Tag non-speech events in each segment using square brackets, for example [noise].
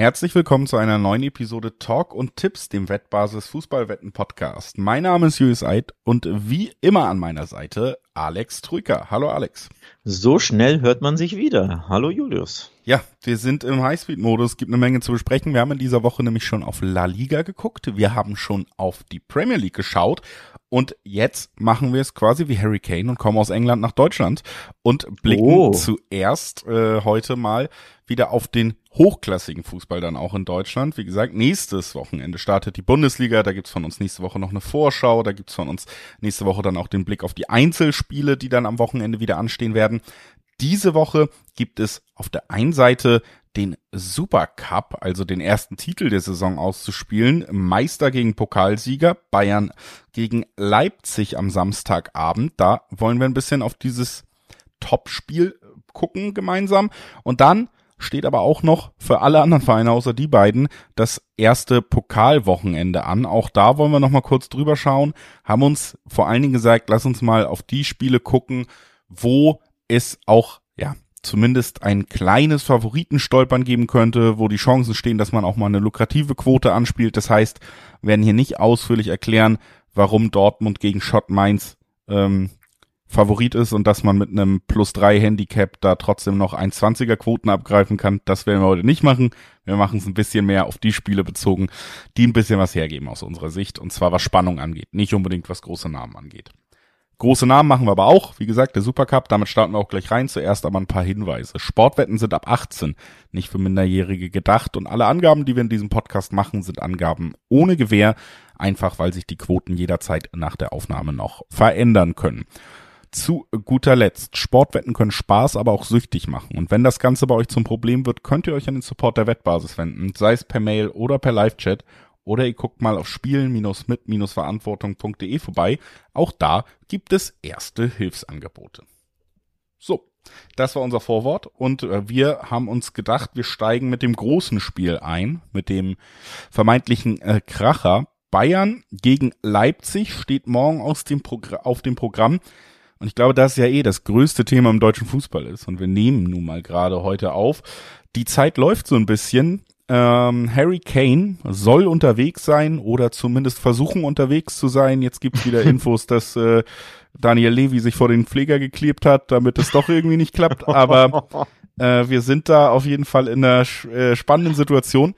Herzlich willkommen zu einer neuen Episode Talk und Tipps, dem Wettbasis Fußballwetten Podcast. Mein Name ist Julius Eid und wie immer an meiner Seite Alex Trücker. Hallo Alex. So schnell hört man sich wieder. Hallo Julius. Ja, wir sind im Highspeed-Modus, gibt eine Menge zu besprechen. Wir haben in dieser Woche nämlich schon auf La Liga geguckt, wir haben schon auf die Premier League geschaut und jetzt machen wir es quasi wie Harry Kane und kommen aus England nach Deutschland und blicken oh. zuerst äh, heute mal wieder auf den hochklassigen Fußball dann auch in Deutschland. Wie gesagt, nächstes Wochenende startet die Bundesliga. Da gibt's von uns nächste Woche noch eine Vorschau. Da gibt's von uns nächste Woche dann auch den Blick auf die Einzelspiele, die dann am Wochenende wieder anstehen werden. Diese Woche gibt es auf der einen Seite den Supercup, also den ersten Titel der Saison auszuspielen. Meister gegen Pokalsieger, Bayern gegen Leipzig am Samstagabend. Da wollen wir ein bisschen auf dieses Topspiel gucken gemeinsam. Und dann steht aber auch noch für alle anderen Vereine außer die beiden das erste Pokalwochenende an. Auch da wollen wir noch mal kurz drüber schauen. Haben uns vor allen Dingen gesagt, lass uns mal auf die Spiele gucken, wo es auch ja zumindest ein kleines Favoritenstolpern geben könnte, wo die Chancen stehen, dass man auch mal eine lukrative Quote anspielt. Das heißt, werden hier nicht ausführlich erklären, warum Dortmund gegen Schott Mainz ähm, Favorit ist und dass man mit einem plus drei Handicap da trotzdem noch 1,20er Quoten abgreifen kann. Das werden wir heute nicht machen. Wir machen es ein bisschen mehr auf die Spiele bezogen, die ein bisschen was hergeben aus unserer Sicht. Und zwar was Spannung angeht, nicht unbedingt was große Namen angeht. Große Namen machen wir aber auch. Wie gesagt, der Supercup, damit starten wir auch gleich rein. Zuerst aber ein paar Hinweise. Sportwetten sind ab 18, nicht für Minderjährige gedacht. Und alle Angaben, die wir in diesem Podcast machen, sind Angaben ohne Gewähr. Einfach, weil sich die Quoten jederzeit nach der Aufnahme noch verändern können. Zu guter Letzt, Sportwetten können Spaß, aber auch süchtig machen. Und wenn das Ganze bei euch zum Problem wird, könnt ihr euch an den Support der Wettbasis wenden, sei es per Mail oder per Live-Chat. Oder ihr guckt mal auf spielen-mit-verantwortung.de vorbei. Auch da gibt es erste Hilfsangebote. So, das war unser Vorwort und äh, wir haben uns gedacht, wir steigen mit dem großen Spiel ein, mit dem vermeintlichen äh, Kracher. Bayern gegen Leipzig steht morgen aus dem auf dem Programm. Und ich glaube, das ist ja eh das größte Thema im deutschen Fußball ist. Und wir nehmen nun mal gerade heute auf. Die Zeit läuft so ein bisschen. Ähm, Harry Kane soll unterwegs sein oder zumindest versuchen unterwegs zu sein. Jetzt gibt's wieder [laughs] Infos, dass äh, Daniel Levy sich vor den Pfleger geklebt hat, damit es doch irgendwie nicht klappt. Aber [laughs] äh, wir sind da auf jeden Fall in einer äh, spannenden Situation.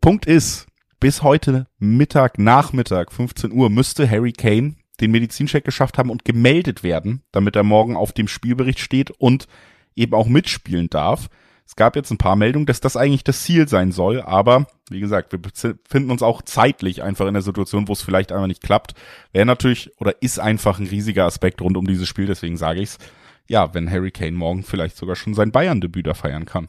Punkt ist, bis heute Mittag, Nachmittag, 15 Uhr, müsste Harry Kane den Medizincheck geschafft haben und gemeldet werden, damit er morgen auf dem Spielbericht steht und eben auch mitspielen darf. Es gab jetzt ein paar Meldungen, dass das eigentlich das Ziel sein soll, aber wie gesagt, wir befinden uns auch zeitlich einfach in der Situation, wo es vielleicht einfach nicht klappt. Wäre natürlich oder ist einfach ein riesiger Aspekt rund um dieses Spiel, deswegen sage ich's. Ja, wenn Harry Kane morgen vielleicht sogar schon sein Bayern-Debüt da feiern kann.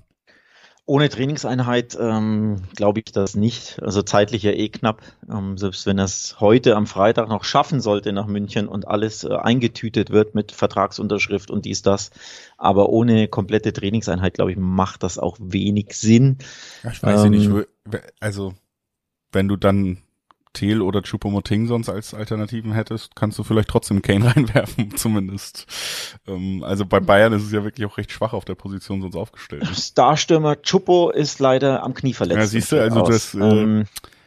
Ohne Trainingseinheit ähm, glaube ich das nicht. Also zeitlich ja eh knapp. Ähm, selbst wenn er es heute am Freitag noch schaffen sollte nach München und alles äh, eingetütet wird mit Vertragsunterschrift und dies, das. Aber ohne komplette Trainingseinheit, glaube ich, macht das auch wenig Sinn. Ja, ich weiß ähm, nicht. Also, wenn du dann Thiel oder Chupomoting sonst als Alternativen hättest, kannst du vielleicht trotzdem Kane [laughs] reinwerfen, zumindest. Ähm, also bei Bayern ist es ja wirklich auch recht schwach auf der Position sonst aufgestellt. Starstürmer Chupo ist leider am Knie verletzt. Ja, siehst du, also aus. das, äh, ähm,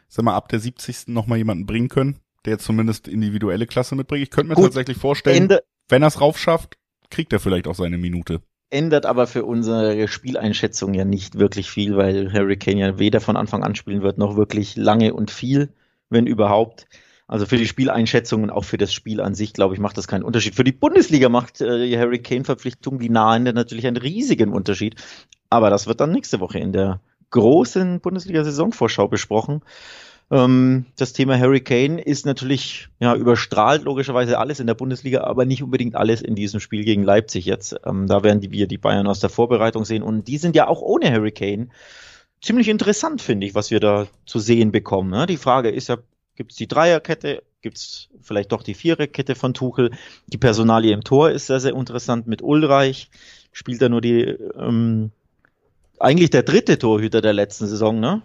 sag mal, ab der 70. nochmal jemanden bringen können, der zumindest individuelle Klasse mitbringt. Ich könnte mir gut, tatsächlich vorstellen, Ende, wenn er es raufschafft, kriegt er vielleicht auch seine Minute ändert aber für unsere Spieleinschätzung ja nicht wirklich viel, weil Harry Kane ja weder von Anfang an spielen wird, noch wirklich lange und viel wenn überhaupt. Also für die Spieleinschätzung und auch für das Spiel an sich, glaube ich, macht das keinen Unterschied. Für die Bundesliga macht äh, die Harry Kane-Verpflichtung, die nahende, natürlich einen riesigen Unterschied. Aber das wird dann nächste Woche in der großen Bundesliga-Saisonvorschau besprochen. Ähm, das Thema Harry Kane ist natürlich ja überstrahlt logischerweise alles in der Bundesliga, aber nicht unbedingt alles in diesem Spiel gegen Leipzig jetzt. Ähm, da werden die, wir die Bayern aus der Vorbereitung sehen und die sind ja auch ohne Harry Kane ziemlich interessant, finde ich, was wir da zu sehen bekommen. Ne? Die Frage ist ja, gibt es die Dreierkette, gibt es vielleicht doch die Viererkette von Tuchel? Die Personalie im Tor ist sehr, sehr interessant mit Ulreich. Spielt er nur die, ähm, eigentlich der dritte Torhüter der letzten Saison, ne?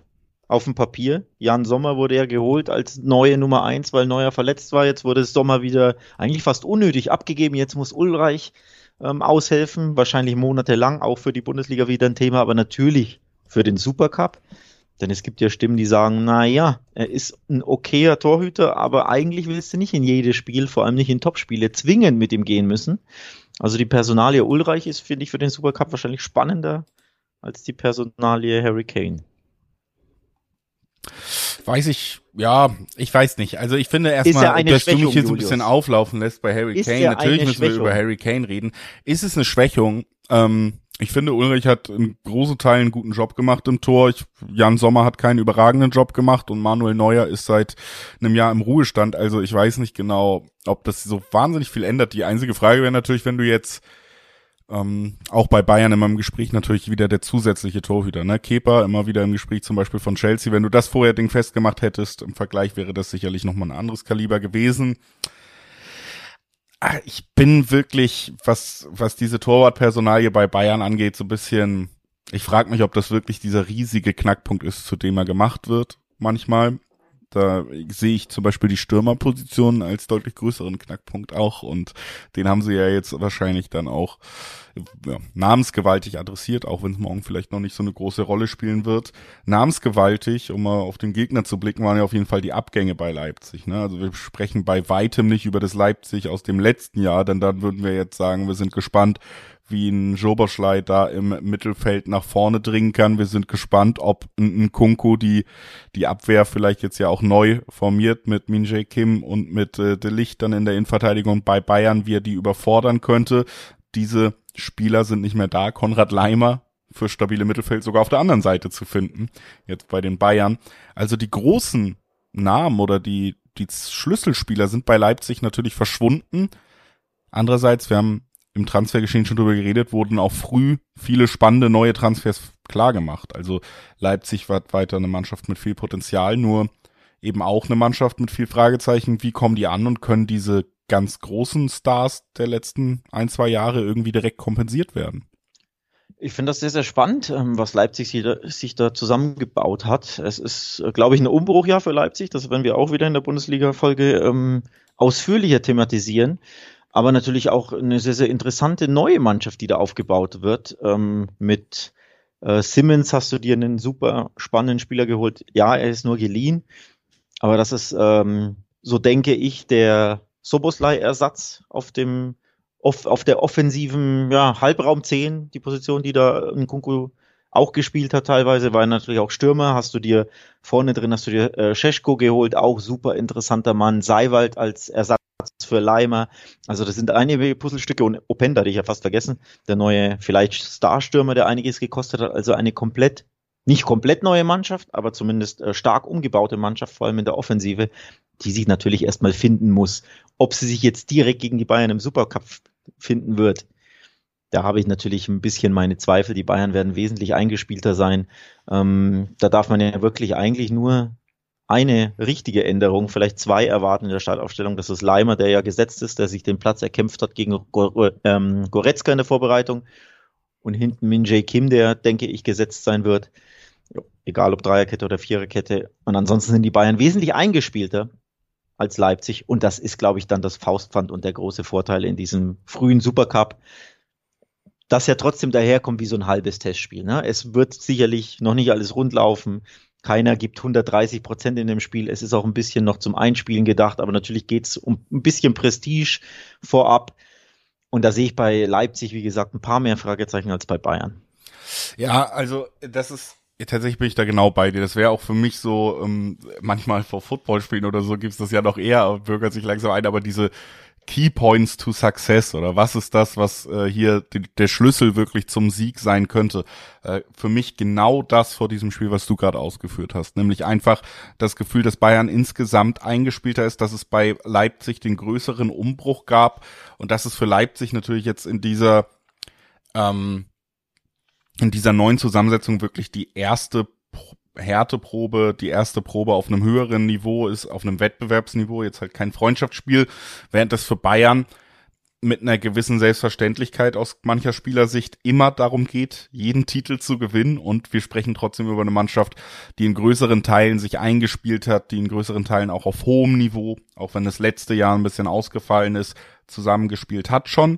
Auf dem Papier. Jan Sommer wurde ja geholt als neue Nummer eins, weil Neuer verletzt war. Jetzt wurde Sommer wieder eigentlich fast unnötig abgegeben. Jetzt muss Ulreich ähm, aushelfen. Wahrscheinlich monatelang auch für die Bundesliga wieder ein Thema, aber natürlich für den Supercup. Denn es gibt ja Stimmen, die sagen, na ja, er ist ein okayer Torhüter, aber eigentlich willst du nicht in jedes Spiel, vor allem nicht in Topspiele, zwingend mit ihm gehen müssen. Also die Personalie Ulreich ist, finde ich, für den Supercup wahrscheinlich spannender als die Personalie Harry Kane. Weiß ich, ja, ich weiß nicht. Also ich finde erstmal, dass du mich hier so ein bisschen auflaufen lässt bei Harry ist Kane. Natürlich müssen wir über Harry Kane reden. Ist es eine Schwächung? Ähm, ich finde, Ulrich hat in großen Teilen einen guten Job gemacht im Tor. Ich, Jan Sommer hat keinen überragenden Job gemacht und Manuel Neuer ist seit einem Jahr im Ruhestand. Also ich weiß nicht genau, ob das so wahnsinnig viel ändert. Die einzige Frage wäre natürlich, wenn du jetzt ähm, auch bei Bayern immer im Gespräch natürlich wieder der zusätzliche Torhüter, ne? Kepa immer wieder im Gespräch zum Beispiel von Chelsea. Wenn du das vorher Ding festgemacht hättest, im Vergleich wäre das sicherlich nochmal ein anderes Kaliber gewesen. Ich bin wirklich, was, was diese Torwartpersonalie bei Bayern angeht, so ein bisschen, ich frage mich, ob das wirklich dieser riesige Knackpunkt ist, zu dem er gemacht wird, manchmal. Da sehe ich zum Beispiel die Stürmerposition als deutlich größeren Knackpunkt auch und den haben sie ja jetzt wahrscheinlich dann auch ja, namensgewaltig adressiert, auch wenn es morgen vielleicht noch nicht so eine große Rolle spielen wird. Namensgewaltig, um mal auf den Gegner zu blicken, waren ja auf jeden Fall die Abgänge bei Leipzig. Ne? Also wir sprechen bei weitem nicht über das Leipzig aus dem letzten Jahr, denn dann würden wir jetzt sagen, wir sind gespannt, wie ein Joberschlei da im Mittelfeld nach vorne dringen kann. Wir sind gespannt, ob ein, Kunku die, die Abwehr vielleicht jetzt ja auch neu formiert mit Minjay Kim und mit äh, De Licht dann in der Innenverteidigung bei Bayern, wie er die überfordern könnte. Diese Spieler sind nicht mehr da. Konrad Leimer für stabile Mittelfeld sogar auf der anderen Seite zu finden, jetzt bei den Bayern. Also die großen Namen oder die, die Schlüsselspieler sind bei Leipzig natürlich verschwunden. Andererseits, wir haben im Transfergeschehen schon drüber geredet, wurden auch früh viele spannende neue Transfers klar gemacht. Also Leipzig war weiter eine Mannschaft mit viel Potenzial, nur eben auch eine Mannschaft mit viel Fragezeichen. Wie kommen die an und können diese ganz großen Stars der letzten ein, zwei Jahre irgendwie direkt kompensiert werden? Ich finde das sehr, sehr spannend, ähm, was Leipzig sich da zusammengebaut hat. Es ist, äh, glaube ich, ein Umbruchjahr für Leipzig. Das werden wir auch wieder in der Bundesliga-Folge ähm, ausführlicher thematisieren aber natürlich auch eine sehr, sehr interessante neue Mannschaft, die da aufgebaut wird. Ähm, mit äh, Simmons hast du dir einen super spannenden Spieler geholt. Ja, er ist nur geliehen, aber das ist, ähm, so denke ich, der Soboslai-Ersatz auf dem auf, auf der offensiven ja, Halbraum 10, die Position, die da in Kunku auch gespielt hat teilweise, war natürlich auch Stürmer. Hast du dir vorne drin, hast du dir äh, Scheschko geholt, auch super interessanter Mann. Seiwald als Ersatz für Leimer. Also das sind einige Puzzlestücke und Openda hatte ich ja fast vergessen. Der neue, vielleicht Starstürmer, der einiges gekostet hat. Also eine komplett, nicht komplett neue Mannschaft, aber zumindest äh, stark umgebaute Mannschaft, vor allem in der Offensive, die sich natürlich erstmal finden muss. Ob sie sich jetzt direkt gegen die Bayern im Supercup finden wird, da habe ich natürlich ein bisschen meine Zweifel. Die Bayern werden wesentlich eingespielter sein. Ähm, da darf man ja wirklich eigentlich nur eine richtige Änderung, vielleicht zwei erwarten in der Startaufstellung. Das ist Leimer, der ja gesetzt ist, der sich den Platz erkämpft hat gegen ähm, Goretzka in der Vorbereitung. Und hinten Min Jae Kim, der, denke ich, gesetzt sein wird. Egal ob Dreierkette oder Viererkette. Und ansonsten sind die Bayern wesentlich eingespielter als Leipzig. Und das ist, glaube ich, dann das Faustpfand und der große Vorteil in diesem frühen Supercup, dass er trotzdem daherkommt wie so ein halbes Testspiel. Ne? Es wird sicherlich noch nicht alles rund laufen. Keiner gibt 130 Prozent in dem Spiel. Es ist auch ein bisschen noch zum Einspielen gedacht, aber natürlich geht es um ein bisschen Prestige vorab. Und da sehe ich bei Leipzig, wie gesagt, ein paar mehr Fragezeichen als bei Bayern. Ja, also das ist tatsächlich bin ich da genau bei dir. Das wäre auch für mich so, ähm, manchmal vor Footballspielen oder so gibt's das ja noch eher, bürgert sich langsam ein, aber diese Key Points to Success oder was ist das, was äh, hier die, der Schlüssel wirklich zum Sieg sein könnte? Äh, für mich genau das vor diesem Spiel, was du gerade ausgeführt hast, nämlich einfach das Gefühl, dass Bayern insgesamt eingespielter ist, dass es bei Leipzig den größeren Umbruch gab und dass es für Leipzig natürlich jetzt in dieser ähm, in dieser neuen Zusammensetzung wirklich die erste Härteprobe, die erste Probe auf einem höheren Niveau ist, auf einem Wettbewerbsniveau, jetzt halt kein Freundschaftsspiel, während das für Bayern mit einer gewissen Selbstverständlichkeit aus mancher Spielersicht immer darum geht, jeden Titel zu gewinnen. Und wir sprechen trotzdem über eine Mannschaft, die in größeren Teilen sich eingespielt hat, die in größeren Teilen auch auf hohem Niveau, auch wenn das letzte Jahr ein bisschen ausgefallen ist, zusammengespielt hat schon.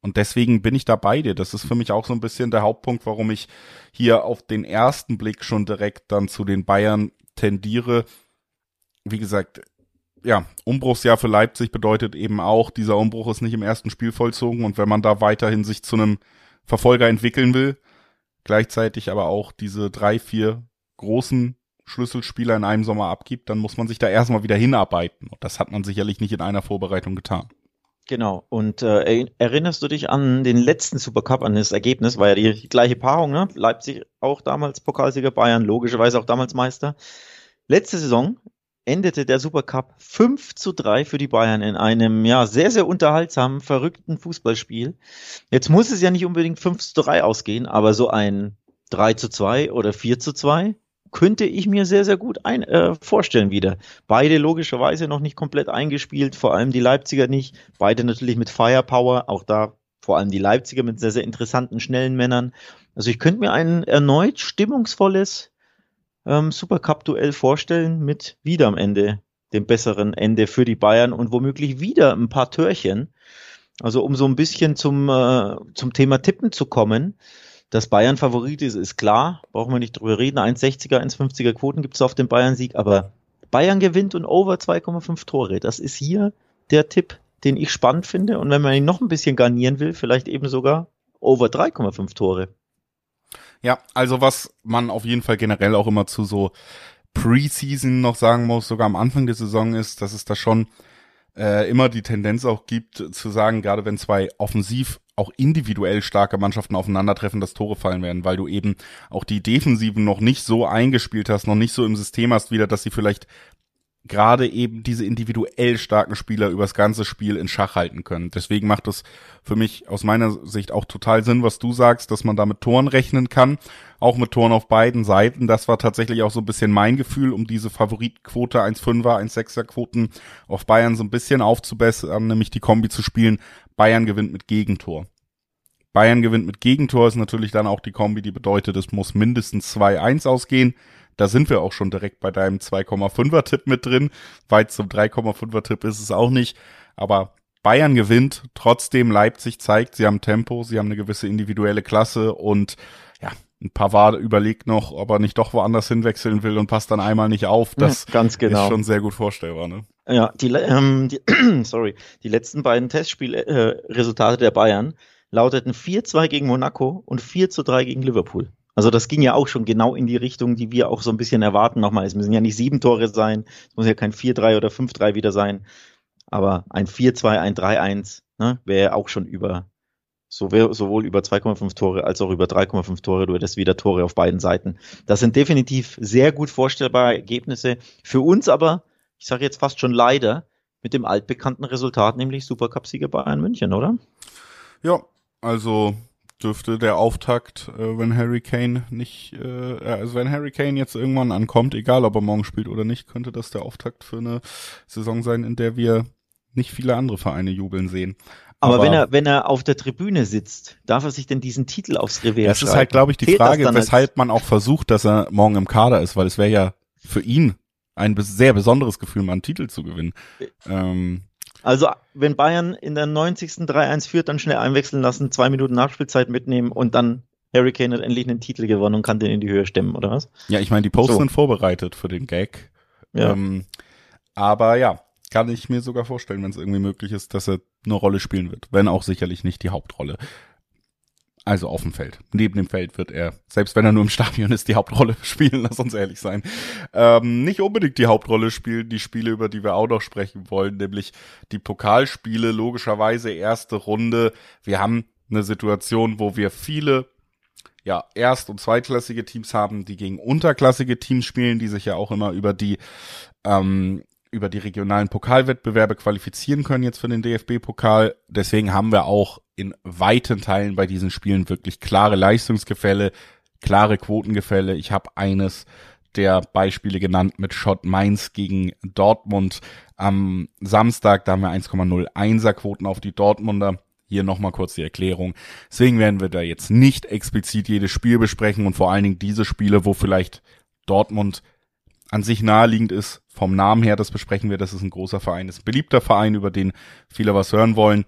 Und deswegen bin ich da bei dir. Das ist für mich auch so ein bisschen der Hauptpunkt, warum ich hier auf den ersten Blick schon direkt dann zu den Bayern tendiere. Wie gesagt, ja, Umbruchsjahr für Leipzig bedeutet eben auch, dieser Umbruch ist nicht im ersten Spiel vollzogen und wenn man da weiterhin sich zu einem Verfolger entwickeln will, gleichzeitig aber auch diese drei, vier großen Schlüsselspieler in einem Sommer abgibt, dann muss man sich da erstmal wieder hinarbeiten. Und das hat man sicherlich nicht in einer Vorbereitung getan. Genau. Und äh, erinnerst du dich an den letzten Supercup, an das Ergebnis? War ja die gleiche Paarung, ne? Leipzig auch damals Pokalsieger, Bayern logischerweise auch damals Meister. Letzte Saison endete der Supercup 5 zu 3 für die Bayern in einem ja sehr, sehr unterhaltsamen, verrückten Fußballspiel. Jetzt muss es ja nicht unbedingt 5 zu 3 ausgehen, aber so ein 3 zu 2 oder 4 zu 2 könnte ich mir sehr, sehr gut ein, äh, vorstellen wieder. Beide logischerweise noch nicht komplett eingespielt, vor allem die Leipziger nicht. Beide natürlich mit Firepower, auch da vor allem die Leipziger mit sehr, sehr interessanten, schnellen Männern. Also ich könnte mir ein erneut stimmungsvolles ähm, Supercup-Duell vorstellen mit wieder am Ende dem besseren Ende für die Bayern und womöglich wieder ein paar Törchen. Also um so ein bisschen zum, äh, zum Thema Tippen zu kommen. Dass Bayern Favorit ist, ist klar. Brauchen wir nicht drüber reden. 1,60er, 1,50er Quoten gibt es auf den Bayern-Sieg. Aber Bayern gewinnt und over 2,5 Tore. Das ist hier der Tipp, den ich spannend finde. Und wenn man ihn noch ein bisschen garnieren will, vielleicht eben sogar over 3,5 Tore. Ja, also was man auf jeden Fall generell auch immer zu so Preseason noch sagen muss, sogar am Anfang der Saison ist, dass es da schon äh, immer die Tendenz auch gibt, zu sagen, gerade wenn zwei offensiv auch individuell starke Mannschaften aufeinandertreffen, dass Tore fallen werden, weil du eben auch die Defensiven noch nicht so eingespielt hast, noch nicht so im System hast wieder, dass sie vielleicht gerade eben diese individuell starken Spieler übers ganze Spiel in Schach halten können. Deswegen macht es für mich aus meiner Sicht auch total Sinn, was du sagst, dass man da mit Toren rechnen kann, auch mit Toren auf beiden Seiten. Das war tatsächlich auch so ein bisschen mein Gefühl, um diese Favoritquote 1,5er, 1,6er Quoten auf Bayern so ein bisschen aufzubessern, nämlich die Kombi zu spielen. Bayern gewinnt mit Gegentor. Bayern gewinnt mit Gegentor ist natürlich dann auch die Kombi, die bedeutet, es muss mindestens 2-1 ausgehen. Da sind wir auch schon direkt bei deinem 2,5er Tipp mit drin. Weit zum 3,5er Tipp ist es auch nicht. Aber Bayern gewinnt, trotzdem Leipzig zeigt, sie haben Tempo, sie haben eine gewisse individuelle Klasse und ja, ein Pavard überlegt noch, ob er nicht doch woanders hinwechseln will und passt dann einmal nicht auf. Das ganz genau. ist schon sehr gut vorstellbar. Ne? Ja, die, ähm, die [clears throat] sorry, die letzten beiden Testspielresultate äh, der Bayern lauteten 4-2 gegen Monaco und 4-3 gegen Liverpool. Also das ging ja auch schon genau in die Richtung, die wir auch so ein bisschen erwarten nochmal. Es müssen ja nicht sieben Tore sein, es muss ja kein 4-3 oder 5-3 wieder sein. Aber ein 4-2, ein 3-1 ne, wäre auch schon über, sowohl über 2,5 Tore als auch über 3,5 Tore. Du hättest wieder Tore auf beiden Seiten. Das sind definitiv sehr gut vorstellbare Ergebnisse. Für uns aber, ich sage jetzt fast schon leider, mit dem altbekannten Resultat, nämlich Supercup-Sieger Bayern München, oder? Ja, also dürfte der Auftakt, äh, wenn Harry Kane nicht, äh, also wenn Harry Kane jetzt irgendwann ankommt, egal ob er morgen spielt oder nicht, könnte das der Auftakt für eine Saison sein, in der wir nicht viele andere Vereine jubeln sehen. Aber, Aber wenn er wenn er auf der Tribüne sitzt, darf er sich denn diesen Titel aufs Revier Das ist halt, glaube ich, die Fehlt Frage, weshalb man auch versucht, dass er morgen im Kader ist, weil es wäre ja für ihn ein sehr besonderes Gefühl, mal einen Titel zu gewinnen. Äh, ähm, also, wenn Bayern in der 90. 3-1 führt, dann schnell einwechseln lassen, zwei Minuten Nachspielzeit mitnehmen und dann Harry Kane hat endlich einen Titel gewonnen und kann den in die Höhe stemmen, oder was? Ja, ich meine, die Posts so. sind vorbereitet für den Gag. Ja. Ähm, aber ja, kann ich mir sogar vorstellen, wenn es irgendwie möglich ist, dass er eine Rolle spielen wird. Wenn auch sicherlich nicht die Hauptrolle. Also auf dem Feld. Neben dem Feld wird er, selbst wenn er nur im Stadion ist, die Hauptrolle [laughs] spielen, lass uns ehrlich sein. Ähm, nicht unbedingt die Hauptrolle spielen die Spiele, über die wir auch noch sprechen wollen, nämlich die Pokalspiele, logischerweise erste Runde. Wir haben eine Situation, wo wir viele ja, erst- und zweitklassige Teams haben, die gegen unterklassige Teams spielen, die sich ja auch immer über die ähm, über die regionalen Pokalwettbewerbe qualifizieren können jetzt für den DFB-Pokal. Deswegen haben wir auch in weiten Teilen bei diesen Spielen wirklich klare Leistungsgefälle, klare Quotengefälle. Ich habe eines der Beispiele genannt mit Schott Mainz gegen Dortmund am Samstag. Da haben wir 1,01er Quoten auf die Dortmunder. Hier nochmal kurz die Erklärung. Deswegen werden wir da jetzt nicht explizit jedes Spiel besprechen und vor allen Dingen diese Spiele, wo vielleicht Dortmund an sich naheliegend ist, vom Namen her, das besprechen wir, das ist ein großer Verein, ist ein beliebter Verein, über den viele was hören wollen.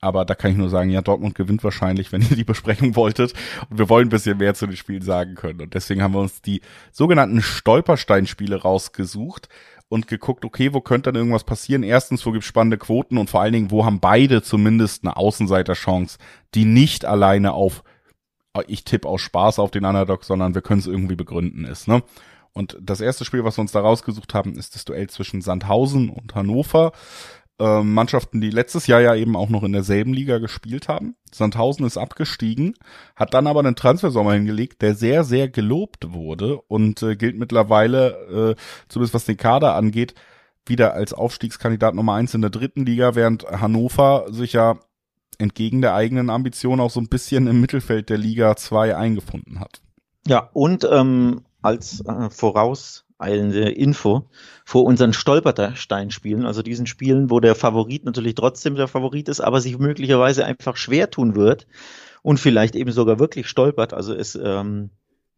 aber da kann ich nur sagen, ja, Dortmund gewinnt wahrscheinlich, [laughs] wenn ihr die Besprechung wolltet. Und wir wollen ein bisschen mehr zu den Spielen sagen können. Und deswegen haben wir uns die sogenannten Stolpersteinspiele rausgesucht und geguckt, okay, wo könnte dann irgendwas passieren? Erstens, wo gibt's spannende Quoten und vor allen Dingen, wo haben beide zumindest eine Außenseiterchance, die nicht alleine auf ich tippe aus Spaß auf den Underdog, sondern wir können es irgendwie begründen ist, ne? Und das erste Spiel, was wir uns da rausgesucht haben, ist das Duell zwischen Sandhausen und Hannover. Ähm, Mannschaften, die letztes Jahr ja eben auch noch in derselben Liga gespielt haben. Sandhausen ist abgestiegen, hat dann aber einen Transfersommer hingelegt, der sehr, sehr gelobt wurde und äh, gilt mittlerweile, äh, zumindest was den Kader angeht, wieder als Aufstiegskandidat Nummer eins in der dritten Liga, während Hannover sich ja entgegen der eigenen Ambition auch so ein bisschen im Mittelfeld der Liga 2 eingefunden hat. Ja, und ähm, als äh, vorauseilende Info vor unseren Stolpersteinspielen, also diesen Spielen, wo der Favorit natürlich trotzdem der Favorit ist, aber sich möglicherweise einfach schwer tun wird und vielleicht eben sogar wirklich stolpert. Also es ähm,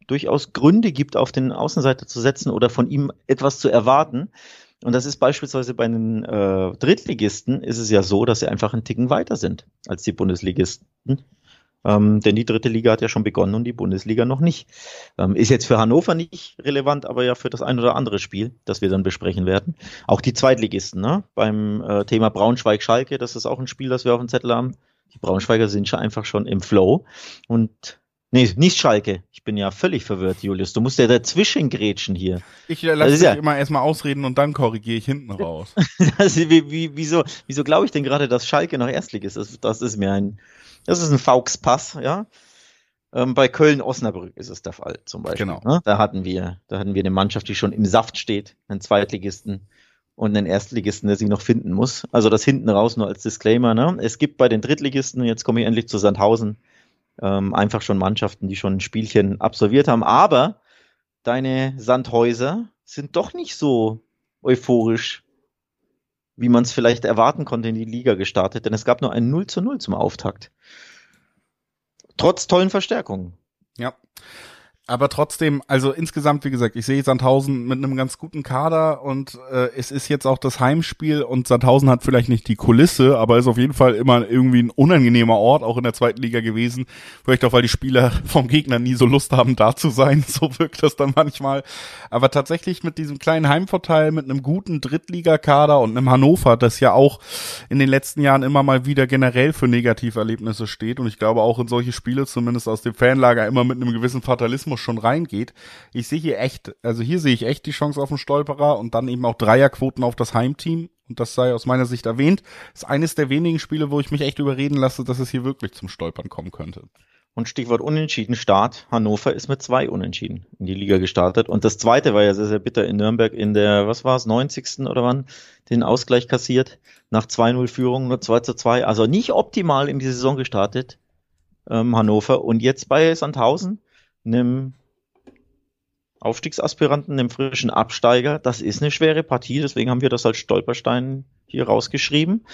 durchaus Gründe gibt, auf den Außenseiter zu setzen oder von ihm etwas zu erwarten. Und das ist beispielsweise bei den äh, Drittligisten ist es ja so, dass sie einfach einen Ticken weiter sind als die Bundesligisten. Ähm, denn die dritte Liga hat ja schon begonnen und die Bundesliga noch nicht. Ähm, ist jetzt für Hannover nicht relevant, aber ja für das ein oder andere Spiel, das wir dann besprechen werden. Auch die Zweitligisten, ne? Beim äh, Thema Braunschweig-Schalke, das ist auch ein Spiel, das wir auf dem Zettel haben. Die Braunschweiger sind schon einfach schon im Flow und Nee, nicht Schalke. Ich bin ja völlig verwirrt, Julius. Du musst ja dazwischen grätschen hier. Ich äh, lasse dich ja immer erstmal ausreden und dann korrigiere ich hinten raus. [laughs] das, wie, wie, wieso wieso glaube ich denn gerade, dass Schalke noch Erstlig ist? Das ist mir ein, das ist ein Fauxpass, ja. Ähm, bei Köln-Osnabrück ist es der Fall, zum Beispiel. Genau. Ne? Da hatten wir, da hatten wir eine Mannschaft, die schon im Saft steht, einen Zweitligisten und einen Erstligisten, der sie noch finden muss. Also das hinten raus nur als Disclaimer. Ne? Es gibt bei den Drittligisten, jetzt komme ich endlich zu Sandhausen, ähm, einfach schon Mannschaften, die schon ein Spielchen absolviert haben. Aber deine Sandhäuser sind doch nicht so euphorisch, wie man es vielleicht erwarten konnte in die Liga gestartet, denn es gab nur ein 0 zu 0 zum Auftakt. Trotz tollen Verstärkungen. Ja aber trotzdem, also insgesamt, wie gesagt, ich sehe Sandhausen mit einem ganz guten Kader und äh, es ist jetzt auch das Heimspiel und Sandhausen hat vielleicht nicht die Kulisse, aber ist auf jeden Fall immer irgendwie ein unangenehmer Ort, auch in der zweiten Liga gewesen. Vielleicht auch, weil die Spieler [laughs] vom Gegner nie so Lust haben, da zu sein. [laughs] So wirkt das dann manchmal. Aber tatsächlich mit diesem kleinen Heimvorteil, mit einem guten Drittligakader und einem Hannover, das ja auch in den letzten Jahren immer mal wieder generell für Negativerlebnisse steht und ich glaube auch in solche Spiele, zumindest aus dem Fanlager, immer mit einem gewissen Fatalismus Rhythmus schon reingeht. Ich sehe hier echt, also hier sehe ich echt die Chance auf einen Stolperer und dann eben auch Dreierquoten auf das Heimteam. Und das sei aus meiner Sicht erwähnt. Ist eines der wenigen Spiele, wo ich mich echt überreden lasse, dass es hier wirklich zum Stolpern kommen könnte. Und Stichwort Unentschieden Start. Hannover ist mit zwei Unentschieden in die Liga gestartet. Und das zweite war ja sehr, sehr bitter in Nürnberg in der, was war es, 90. oder wann, den Ausgleich kassiert. Nach 2-0 Führung nur 2 zu 2. Also nicht optimal in die Saison gestartet, ähm, Hannover. Und jetzt bei Sandhausen einem Aufstiegsaspiranten, einem frischen Absteiger. Das ist eine schwere Partie, deswegen haben wir das als Stolperstein hier rausgeschrieben.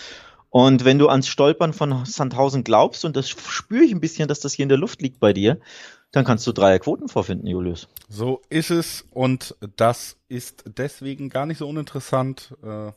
Und wenn du ans Stolpern von Sandhausen glaubst, und das spüre ich ein bisschen, dass das hier in der Luft liegt bei dir, dann kannst du Dreierquoten vorfinden, Julius. So ist es und das ist deswegen gar nicht so uninteressant. Äh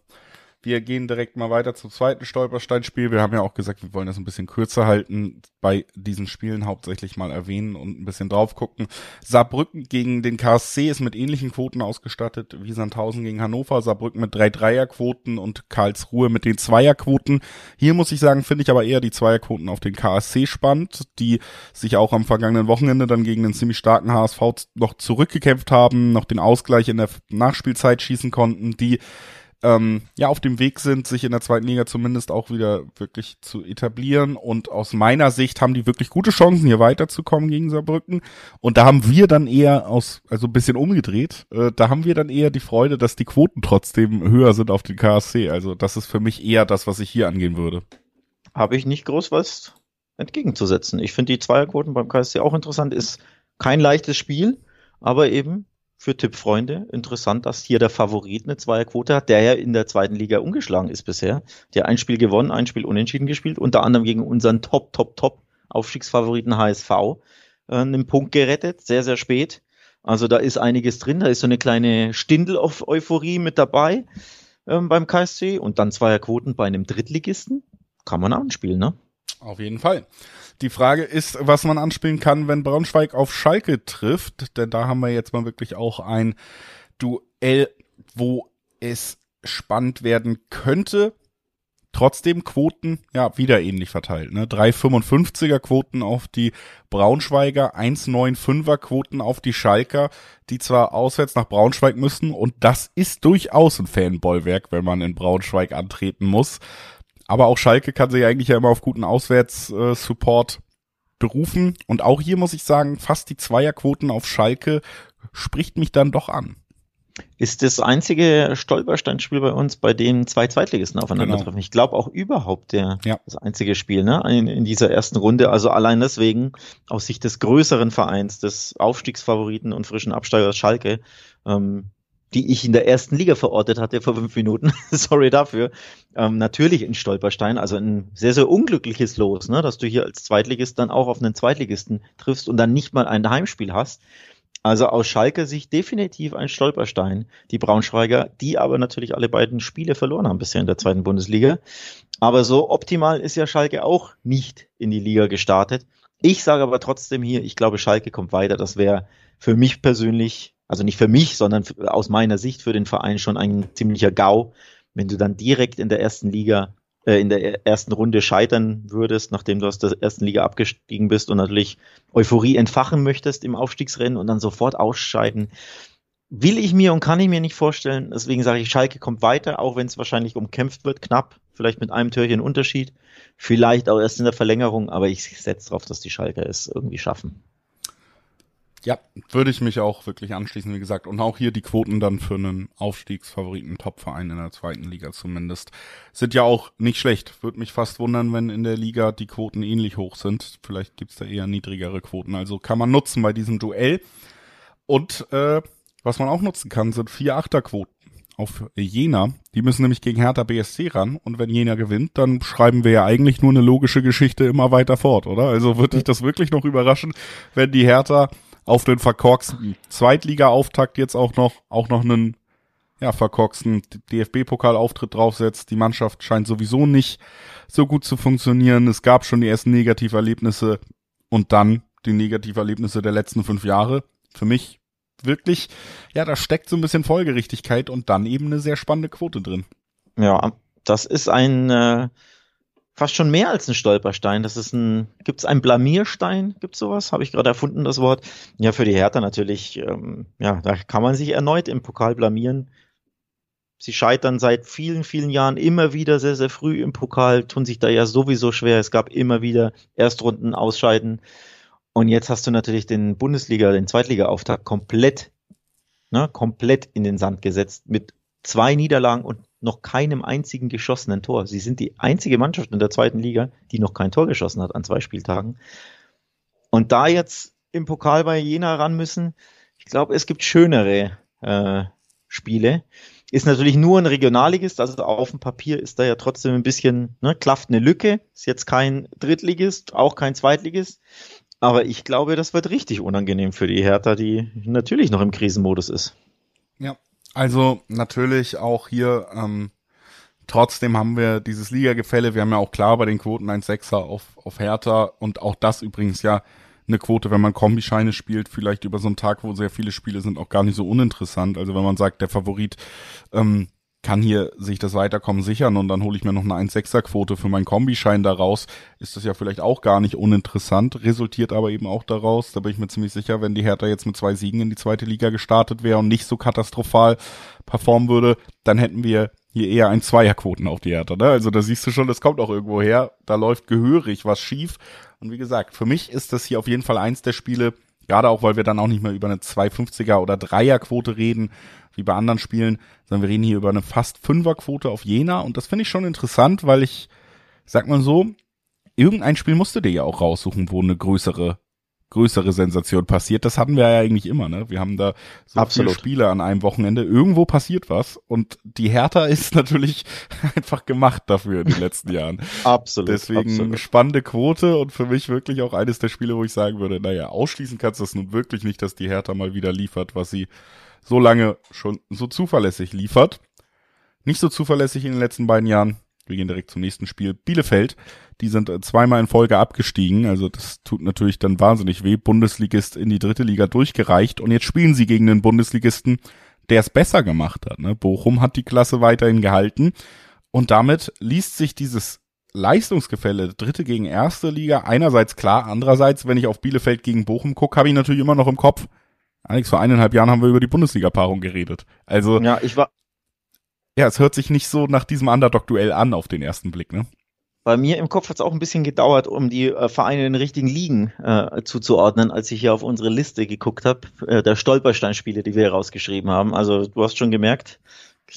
wir gehen direkt mal weiter zum zweiten Stolpersteinspiel. Wir haben ja auch gesagt, wir wollen das ein bisschen kürzer halten, bei diesen Spielen hauptsächlich mal erwähnen und ein bisschen drauf gucken. Saarbrücken gegen den KSC ist mit ähnlichen Quoten ausgestattet wie Sandhausen gegen Hannover. Saarbrücken mit drei Dreierquoten und Karlsruhe mit den Zweierquoten. Hier muss ich sagen, finde ich aber eher die Zweierquoten auf den KSC spannend, die sich auch am vergangenen Wochenende dann gegen den ziemlich starken HSV noch zurückgekämpft haben, noch den Ausgleich in der Nachspielzeit schießen konnten, die ähm, ja auf dem Weg sind, sich in der zweiten Liga zumindest auch wieder wirklich zu etablieren. Und aus meiner Sicht haben die wirklich gute Chancen, hier weiterzukommen gegen Saarbrücken. Und da haben wir dann eher aus, also ein bisschen umgedreht, äh, da haben wir dann eher die Freude, dass die Quoten trotzdem höher sind auf den KSC. Also das ist für mich eher das, was ich hier angehen würde. Habe ich nicht groß was entgegenzusetzen. Ich finde die Zweierquoten beim KSC auch interessant. Ist kein leichtes Spiel, aber eben für Tippfreunde. Interessant, dass hier der Favorit eine Zweierquote hat, der ja in der zweiten Liga umgeschlagen ist bisher. Der ein Spiel gewonnen, ein Spiel unentschieden gespielt, unter anderem gegen unseren Top, Top, Top Aufstiegsfavoriten HSV äh, einen Punkt gerettet, sehr, sehr spät. Also da ist einiges drin, da ist so eine kleine Stindel auf Euphorie mit dabei ähm, beim KSC und dann Zweierquoten bei einem Drittligisten. Kann man anspielen, ne? Auf jeden Fall. Die Frage ist, was man anspielen kann, wenn Braunschweig auf Schalke trifft, denn da haben wir jetzt mal wirklich auch ein Duell, wo es spannend werden könnte. Trotzdem Quoten, ja, wieder ähnlich verteilt. Ne? 3,55er Quoten auf die Braunschweiger, 1,95er Quoten auf die Schalker, die zwar auswärts nach Braunschweig müssen und das ist durchaus ein Fanbollwerk, wenn man in Braunschweig antreten muss. Aber auch Schalke kann sich eigentlich ja immer auf guten Auswärts-Support berufen. Und auch hier muss ich sagen, fast die Zweierquoten auf Schalke spricht mich dann doch an. Ist das einzige Stolpersteinspiel bei uns, bei dem zwei Zweitligisten aufeinandertreffen. Genau. Ich glaube auch überhaupt der, ja. das einzige Spiel ne, in, in, dieser ersten Runde. Also allein deswegen aus Sicht des größeren Vereins, des Aufstiegsfavoriten und frischen Absteigers Schalke, ähm, die ich in der ersten Liga verortet hatte vor fünf Minuten. [laughs] Sorry dafür. Ähm, natürlich in Stolperstein, also ein sehr, sehr unglückliches Los, ne, dass du hier als Zweitligist dann auch auf einen Zweitligisten triffst und dann nicht mal ein Heimspiel hast. Also aus Schalke Sicht definitiv ein Stolperstein. Die Braunschweiger, die aber natürlich alle beiden Spiele verloren haben bisher in der zweiten Bundesliga. Aber so optimal ist ja Schalke auch nicht in die Liga gestartet. Ich sage aber trotzdem hier, ich glaube, Schalke kommt weiter. Das wäre für mich persönlich also nicht für mich, sondern aus meiner Sicht für den Verein schon ein ziemlicher GAU, wenn du dann direkt in der ersten Liga, äh, in der ersten Runde scheitern würdest, nachdem du aus der ersten Liga abgestiegen bist und natürlich Euphorie entfachen möchtest im Aufstiegsrennen und dann sofort ausscheiden. Will ich mir und kann ich mir nicht vorstellen. Deswegen sage ich, Schalke kommt weiter, auch wenn es wahrscheinlich umkämpft wird, knapp, vielleicht mit einem Türchen Unterschied, vielleicht auch erst in der Verlängerung, aber ich setze darauf, dass die Schalke es irgendwie schaffen. Ja, würde ich mich auch wirklich anschließen, wie gesagt. Und auch hier die Quoten dann für einen Aufstiegsfavoriten Topverein in der zweiten Liga zumindest sind ja auch nicht schlecht. Würde mich fast wundern, wenn in der Liga die Quoten ähnlich hoch sind. Vielleicht gibt's da eher niedrigere Quoten. Also kann man nutzen bei diesem Duell. Und äh, was man auch nutzen kann, sind vier Achterquoten auf Jena. Die müssen nämlich gegen Hertha BSC ran. Und wenn Jena gewinnt, dann schreiben wir ja eigentlich nur eine logische Geschichte immer weiter fort, oder? Also würde ich das wirklich noch überraschen, wenn die Hertha auf den verkorksten Zweitliga-Auftakt jetzt auch noch, auch noch einen, ja, verkorksten DFB-Pokalauftritt draufsetzt. Die Mannschaft scheint sowieso nicht so gut zu funktionieren. Es gab schon die ersten Negativerlebnisse und dann die Negativerlebnisse der letzten fünf Jahre. Für mich wirklich, ja, da steckt so ein bisschen Folgerichtigkeit und dann eben eine sehr spannende Quote drin. Ja, das ist ein, äh, fast schon mehr als ein Stolperstein. Das ist ein, gibt es einen Blamierstein? Gibt sowas? Habe ich gerade erfunden, das Wort. Ja, für die Hertha natürlich, ähm, ja, da kann man sich erneut im Pokal blamieren. Sie scheitern seit vielen, vielen Jahren immer wieder sehr, sehr früh im Pokal, tun sich da ja sowieso schwer. Es gab immer wieder Erstrunden ausscheiden. Und jetzt hast du natürlich den Bundesliga, den Zweitliga-Auftakt komplett, ne, komplett in den Sand gesetzt mit zwei Niederlagen und noch keinem einzigen geschossenen Tor. Sie sind die einzige Mannschaft in der zweiten Liga, die noch kein Tor geschossen hat an zwei Spieltagen. Und da jetzt im Pokal bei Jena ran müssen, ich glaube, es gibt schönere äh, Spiele. Ist natürlich nur ein Regionalligist, also auf dem Papier ist da ja trotzdem ein bisschen, ne, klafft eine Lücke. Ist jetzt kein Drittligist, auch kein Zweitligist. Aber ich glaube, das wird richtig unangenehm für die Hertha, die natürlich noch im Krisenmodus ist. Ja, also natürlich auch hier, ähm, trotzdem haben wir dieses Liga-Gefälle. Wir haben ja auch klar bei den Quoten 1,6er auf, auf Hertha und auch das übrigens ja eine Quote, wenn man Kombischeine spielt, vielleicht über so einen Tag, wo sehr viele Spiele sind, auch gar nicht so uninteressant. Also wenn man sagt, der Favorit ähm, kann hier sich das Weiterkommen sichern und dann hole ich mir noch eine 1,6er-Quote für meinen Kombischein daraus, ist das ja vielleicht auch gar nicht uninteressant, resultiert aber eben auch daraus, da bin ich mir ziemlich sicher, wenn die Hertha jetzt mit zwei Siegen in die zweite Liga gestartet wäre und nicht so katastrophal performen würde, dann hätten wir hier eher ein Zweierquoten auf die Hertha. Ne? Also da siehst du schon, das kommt auch irgendwo her, da läuft gehörig was schief. Und wie gesagt, für mich ist das hier auf jeden Fall eins der Spiele, Gerade auch, weil wir dann auch nicht mehr über eine 250er oder Dreierquote reden, wie bei anderen Spielen, sondern wir reden hier über eine fast Fünferquote auf Jena. Und das finde ich schon interessant, weil ich, sag mal so, irgendein Spiel musst du dir ja auch raussuchen, wo eine größere größere Sensation passiert. Das hatten wir ja eigentlich immer, ne? Wir haben da so Absolut. viele Spiele an einem Wochenende. Irgendwo passiert was und die Hertha [laughs] ist natürlich einfach gemacht dafür in den letzten Jahren. [laughs] Absolut. Deswegen absolut. spannende Quote und für mich wirklich auch eines der Spiele, wo ich sagen würde, naja, ausschließen kannst du es nun wirklich nicht, dass die Hertha mal wieder liefert, was sie so lange schon so zuverlässig liefert. Nicht so zuverlässig in den letzten beiden Jahren, Wir gehen direkt zum nächsten Spiel. Bielefeld, die sind äh, zweimal in Folge abgestiegen, also das tut natürlich dann wahnsinnig weh. Bundesligist in die dritte Liga durchgereicht und jetzt spielen sie gegen den Bundesligisten, der es besser gemacht hat. Ne? Bochum hat die Klasse weiterhin gehalten und damit liest sich dieses Leistungsgefälle, dritte gegen erste Liga, einerseits klar, andererseits, wenn ich auf Bielefeld gegen Bochum gucke, habe ich natürlich immer noch im Kopf, Alex, vor eineinhalb Jahren haben wir über die Bundesliga-Paarung geredet. Also, ja, ich war, ja, es hört sich nicht so nach diesem Underdog-Duell an auf den ersten Blick, ne? Bei mir im Kopf hat es auch ein bisschen gedauert, um die äh, Vereine in den richtigen Ligen äh, zuzuordnen, als ich hier auf unsere Liste geguckt habe, äh, der Stolpersteinspiele, die wir rausgeschrieben haben. Also du hast schon gemerkt,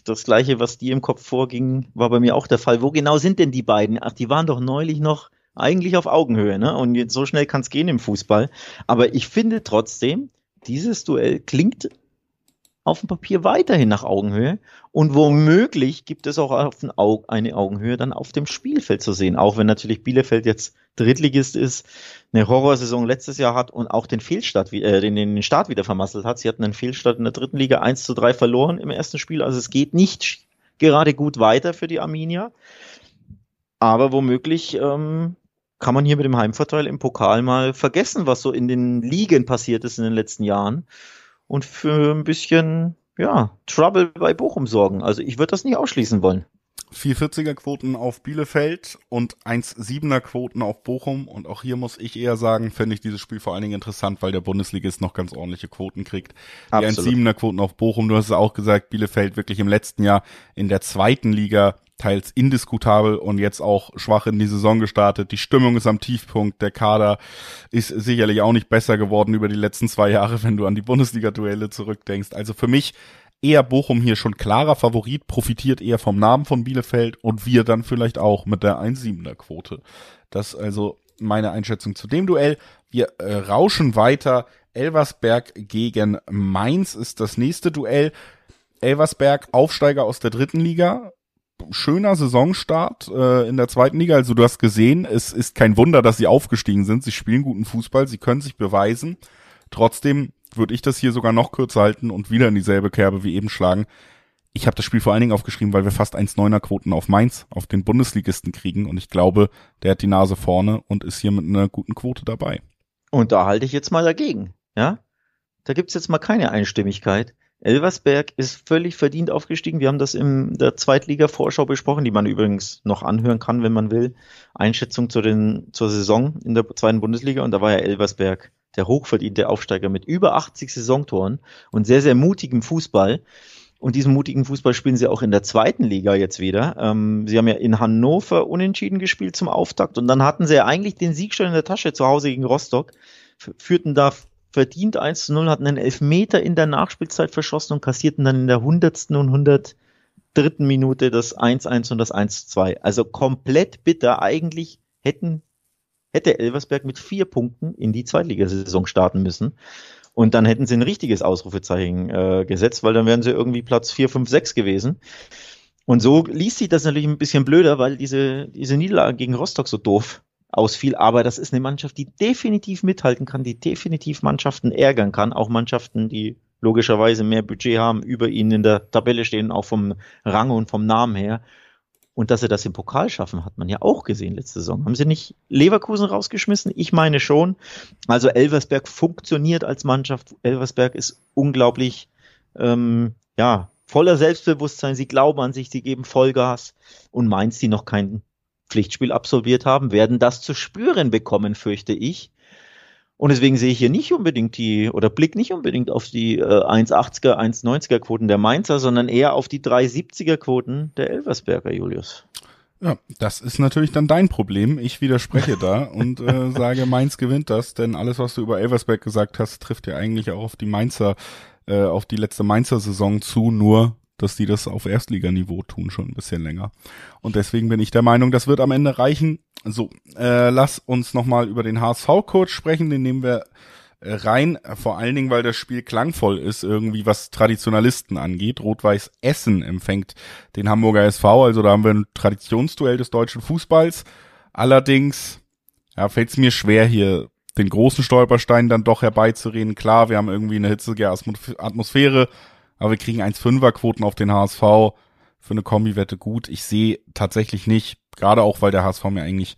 das gleiche, was dir im Kopf vorging, war bei mir auch der Fall. Wo genau sind denn die beiden? Ach, die waren doch neulich noch eigentlich auf Augenhöhe, ne? Und so schnell kann es gehen im Fußball. Aber ich finde trotzdem, dieses Duell klingt auf dem Papier weiterhin nach Augenhöhe und womöglich gibt es auch auf eine Augenhöhe dann auf dem Spielfeld zu sehen, auch wenn natürlich Bielefeld jetzt Drittligist ist, eine Horrorsaison letztes Jahr hat und auch den Fehlstart, äh, den, den Start wieder vermasselt hat. Sie hatten einen Fehlstart in der dritten Liga 1 zu 3 verloren im ersten Spiel, also es geht nicht gerade gut weiter für die Arminia. Aber womöglich ähm, kann man hier mit dem Heimvorteil im Pokal mal vergessen, was so in den Ligen passiert ist in den letzten Jahren und für ein bisschen, ja, Trouble bei Bochum sorgen. Also ich würde das nicht ausschließen wollen. 440er Quoten auf Bielefeld und 1,7er Quoten auf Bochum. Und auch hier muss ich eher sagen, finde ich dieses Spiel vor allen Dingen interessant, weil der Bundesligist noch ganz ordentliche Quoten kriegt. Die 1,7er Quoten auf Bochum, du hast es auch gesagt, Bielefeld wirklich im letzten Jahr in der zweiten Liga teils indiskutabel und jetzt auch schwach in die Saison gestartet. Die Stimmung ist am Tiefpunkt. Der Kader ist sicherlich auch nicht besser geworden über die letzten zwei Jahre, wenn du an die Bundesliga-Duelle zurückdenkst. Also für mich eher Bochum hier schon klarer Favorit, profitiert eher vom Namen von Bielefeld und wir dann vielleicht auch mit der 1,7er Quote. Das also meine Einschätzung zu dem Duell. Wir äh, rauschen weiter. Elversberg gegen Mainz ist das nächste Duell. Elversberg Aufsteiger aus der dritten Liga, schöner Saisonstart äh, in der zweiten Liga. Also du hast gesehen, es ist kein Wunder, dass sie aufgestiegen sind. Sie spielen guten Fußball, sie können sich beweisen. Trotzdem würde ich das hier sogar noch kürzer halten und wieder in dieselbe Kerbe wie eben schlagen. Ich habe das Spiel vor allen Dingen aufgeschrieben, weil wir fast 1,9er Quoten auf Mainz, auf den Bundesligisten kriegen. Und ich glaube, der hat die Nase vorne und ist hier mit einer guten Quote dabei. Und da halte ich jetzt mal dagegen. Ja, da gibt's jetzt mal keine Einstimmigkeit. Elversberg ist völlig verdient aufgestiegen. Wir haben das in der Zweitliga-Vorschau besprochen, die man übrigens noch anhören kann, wenn man will. Einschätzung zu den, zur Saison in der zweiten Bundesliga. Und da war ja Elversberg der hochverdiente Aufsteiger mit über 80 Saisontoren und sehr, sehr mutigem Fußball. Und diesen mutigen Fußball spielen sie auch in der zweiten Liga jetzt wieder. Ähm, sie haben ja in Hannover unentschieden gespielt zum Auftakt und dann hatten sie ja eigentlich den Sieg schon in der Tasche zu Hause gegen Rostock, führten da verdient 1 zu 0, hatten einen Elfmeter in der Nachspielzeit verschossen und kassierten dann in der 100. und 103. Minute das 1-1 und das 1-2. Also komplett bitter. Eigentlich hätten, hätte Elversberg mit vier Punkten in die Zweitligasaison starten müssen. Und dann hätten sie ein richtiges Ausrufezeichen äh, gesetzt, weil dann wären sie irgendwie Platz 4, 5, 6 gewesen. Und so liest sich das natürlich ein bisschen blöder, weil diese, diese Niederlage gegen Rostock so doof ausfiel. Aber das ist eine Mannschaft, die definitiv mithalten kann, die definitiv Mannschaften ärgern kann, auch Mannschaften, die logischerweise mehr Budget haben, über ihnen in der Tabelle stehen, auch vom Rang und vom Namen her. Und dass sie das im Pokal schaffen, hat man ja auch gesehen letzte Saison. Haben sie nicht Leverkusen rausgeschmissen? Ich meine schon. Also Elversberg funktioniert als Mannschaft. Elversberg ist unglaublich, ähm, ja, voller Selbstbewusstsein. Sie glauben an sich, sie geben Vollgas. Und Mainz, die noch keinen Pflichtspiel absolviert haben, werden das zu spüren bekommen, fürchte ich. Und deswegen sehe ich hier nicht unbedingt die, oder blick nicht unbedingt auf die äh, 1,80er, 1,90er Quoten der Mainzer, sondern eher auf die 3,70er Quoten der Elversberger, Julius. Ja, das ist natürlich dann dein Problem. Ich widerspreche da und äh, [laughs] sage, Mainz gewinnt das, denn alles, was du über Elversberg gesagt hast, trifft ja eigentlich auch auf die Mainzer, äh, auf die letzte Mainzer Saison zu, nur dass die das auf Erstliganiveau tun, schon ein bisschen länger. Und deswegen bin ich der Meinung, das wird am Ende reichen. So, äh, lass uns nochmal über den HSV-Coach sprechen, den nehmen wir äh, rein, vor allen Dingen, weil das Spiel klangvoll ist, irgendwie was Traditionalisten angeht. Rot-Weiß Essen empfängt den Hamburger SV, also da haben wir ein Traditionsduell des deutschen Fußballs. Allerdings, ja, fällt es mir schwer hier den großen Stolperstein dann doch herbeizureden. Klar, wir haben irgendwie eine hitzige Atmosphäre, aber wir kriegen 1,5er Quoten auf den HSV. für eine Kombi-Wette gut. Ich sehe tatsächlich nicht, gerade auch, weil der HSV mir eigentlich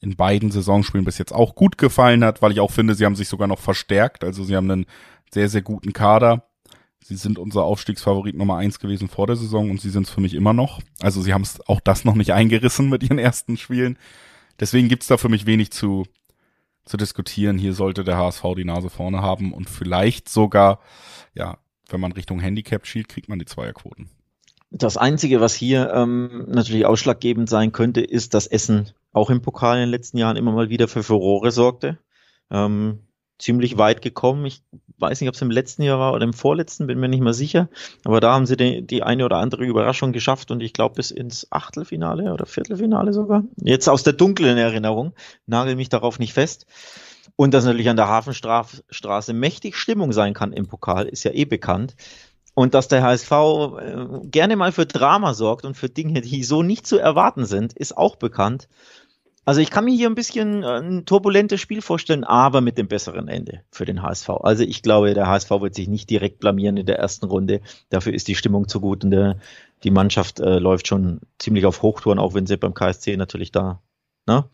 in beiden Saisonspielen bis jetzt auch gut gefallen hat, weil ich auch finde, sie haben sich sogar noch verstärkt. Also sie haben einen sehr, sehr guten Kader. Sie sind unser Aufstiegsfavorit Nummer eins gewesen vor der Saison und sie sind es für mich immer noch. Also sie haben es auch das noch nicht eingerissen mit ihren ersten Spielen. Deswegen gibt's da für mich wenig zu, zu diskutieren. Hier sollte der HSV die Nase vorne haben und vielleicht sogar, ja, wenn man Richtung Handicap schielt, kriegt man die Zweierquoten. Das Einzige, was hier ähm, natürlich ausschlaggebend sein könnte, ist, dass Essen auch im Pokal in den letzten Jahren immer mal wieder für Furore sorgte. Ähm, ziemlich weit gekommen. Ich weiß nicht, ob es im letzten Jahr war oder im vorletzten, bin mir nicht mehr sicher. Aber da haben sie die, die eine oder andere Überraschung geschafft und ich glaube bis ins Achtelfinale oder Viertelfinale sogar. Jetzt aus der dunklen Erinnerung, nagel mich darauf nicht fest. Und dass natürlich an der Hafenstraße mächtig Stimmung sein kann im Pokal, ist ja eh bekannt. Und dass der HSV äh, gerne mal für Drama sorgt und für Dinge, die so nicht zu erwarten sind, ist auch bekannt. Also ich kann mir hier ein bisschen äh, ein turbulentes Spiel vorstellen, aber mit dem besseren Ende für den HSV. Also ich glaube, der HSV wird sich nicht direkt blamieren in der ersten Runde. Dafür ist die Stimmung zu gut und der, die Mannschaft äh, läuft schon ziemlich auf Hochtouren, auch wenn sie beim KSC natürlich da ne?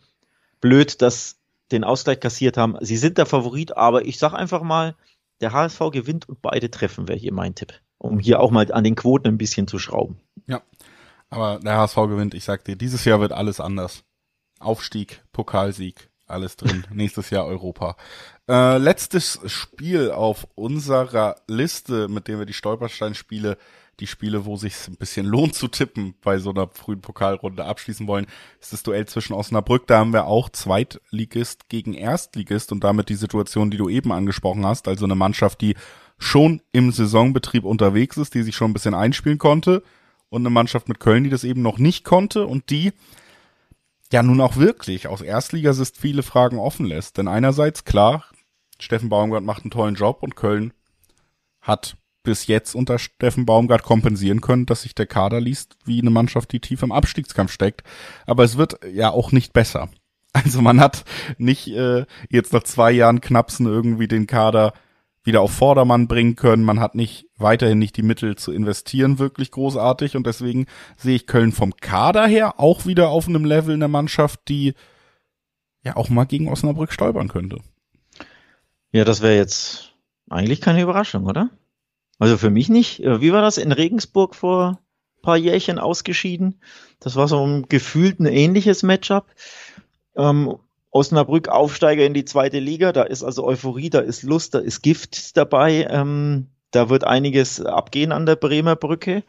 blöd, dass den Ausgleich kassiert haben. Sie sind der Favorit, aber ich sag einfach mal, der HSV gewinnt und beide treffen, wäre hier mein Tipp. Um hier auch mal an den Quoten ein bisschen zu schrauben. Ja, aber der HSV gewinnt, ich sag dir, dieses Jahr wird alles anders. Aufstieg, Pokalsieg, alles drin. [laughs] Nächstes Jahr Europa. Äh, letztes Spiel auf unserer Liste, mit dem wir die Stolperstein-Spiele, die Spiele, wo sich ein bisschen lohnt zu tippen, bei so einer frühen Pokalrunde abschließen wollen, ist das Duell zwischen Osnabrück. Da haben wir auch Zweitligist gegen Erstligist und damit die Situation, die du eben angesprochen hast. Also eine Mannschaft, die schon im Saisonbetrieb unterwegs ist, die sich schon ein bisschen einspielen konnte und eine Mannschaft mit Köln, die das eben noch nicht konnte und die ja nun auch wirklich aus Erstligasist viele Fragen offen lässt. Denn einerseits, klar, Steffen Baumgart macht einen tollen Job und Köln hat bis jetzt unter Steffen Baumgart kompensieren können, dass sich der Kader liest wie eine Mannschaft, die tief im Abstiegskampf steckt. Aber es wird ja auch nicht besser. [laughs] Also man hat nicht äh, jetzt nach zwei Jahren Knapsen irgendwie den Kader wieder auf Vordermann bringen können. Man hat nicht weiterhin nicht die Mittel zu investieren, wirklich großartig. Und deswegen sehe ich Köln vom Kader her auch wieder auf einem Level in der Mannschaft, die ja auch mal gegen Osnabrück stolpern könnte. Ja, das wäre jetzt eigentlich keine Überraschung, oder? Also für mich nicht. Äh, wie war das in Regensburg vor paar Jährchen ausgeschieden? Das war so ein gefühlt ein ähnliches Matchup. Ähm, Osnabrück Aufsteiger in die zweite Liga, da ist also Euphorie, da ist Lust, da ist Gift dabei. Ähm, da wird einiges abgehen an der Bremer Brücke.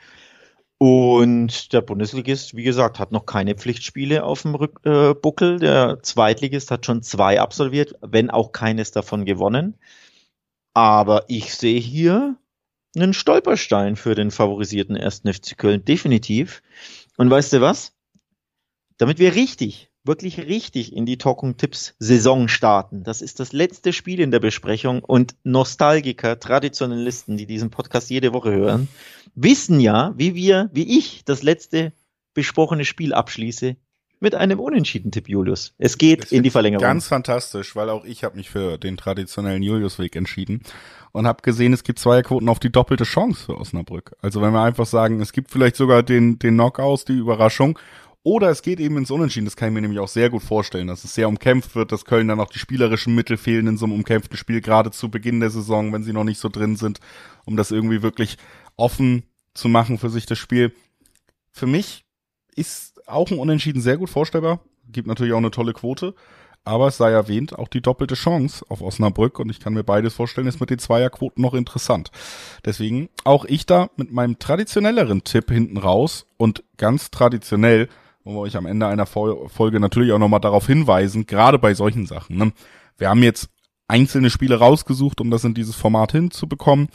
Und der Bundesligist, wie gesagt, hat noch keine Pflichtspiele auf dem Rück, äh, Buckel. Der Zweitligist hat schon zwei absolviert, wenn auch keines davon gewonnen. Aber ich sehe hier einen Stolperstein für den favorisierten 1. FC Köln, definitiv. Und weißt du was? Damit wir richtig wirklich richtig in die Talking-Tipps-Saison starten. Das ist das letzte Spiel in der Besprechung und Nostalgiker, Traditionalisten, die diesen Podcast jede Woche hören, wissen ja, wie wir, wie ich das letzte besprochene Spiel abschließe mit einem Unentschieden-Tipp, Julius. Es geht in die Verlängerung. Ganz fantastisch, weil auch ich habe mich für den traditionellen Julius-Weg entschieden und habe gesehen, es gibt Zweierquoten auf die doppelte Chance für Osnabrück. Also wenn wir einfach sagen, es gibt vielleicht sogar den, den Knockouts, die Überraschung oder es geht eben ins Unentschieden. Das kann ich mir nämlich auch sehr gut vorstellen, dass es sehr umkämpft wird, dass Köln dann auch die spielerischen Mittel fehlen in so einem umkämpften Spiel, gerade zu Beginn der Saison, wenn sie noch nicht so drin sind, um das irgendwie wirklich offen zu machen für sich das Spiel. Für mich ist auch ein Unentschieden sehr gut vorstellbar. Gibt natürlich auch eine tolle Quote. Aber es sei erwähnt, auch die doppelte Chance auf Osnabrück und ich kann mir beides vorstellen, ist mit den Zweierquoten noch interessant. Deswegen auch ich da mit meinem traditionelleren Tipp hinten raus und ganz traditionell wollen wir euch am Ende einer Folge natürlich auch nochmal darauf hinweisen, gerade bei solchen Sachen. Ne? Wir haben jetzt einzelne Spiele rausgesucht, um das in dieses Format hinzubekommen,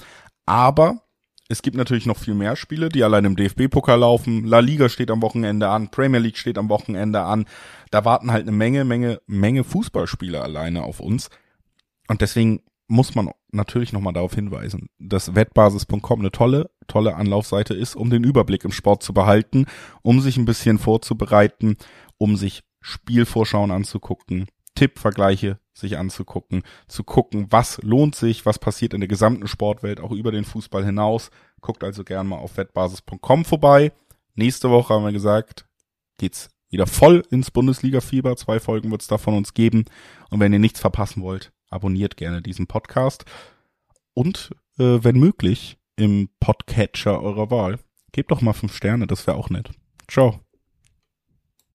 aber es gibt natürlich noch viel mehr Spiele, die allein im DFB-Pokal laufen. La Liga steht am Wochenende an, Premier League steht am Wochenende an. Da warten halt eine Menge, Menge, Menge Fußballspiele alleine auf uns. Und deswegen muss man natürlich nochmal darauf hinweisen, dass wettbasis.com eine tolle, tolle Anlaufseite ist, um den Überblick im Sport zu behalten, um sich ein bisschen vorzubereiten, um sich Spielvorschauen anzugucken, Tippvergleiche sich anzugucken, zu gucken, was lohnt sich, was passiert in der gesamten Sportwelt, auch über den Fußball hinaus. Guckt also gern mal auf wettbasis.com vorbei. nächste Woche haben wir gesagt, geht's wieder voll ins Bundesliga-Fieber. Zwei Folgen wird's da von uns geben. Und wenn ihr nichts verpassen wollt, abonniert gerne diesen Podcast. Und äh, wenn möglich, im Podcatcher eurer Wahl. Gebt doch mal fünf Sterne, das wäre auch nett. Ciao.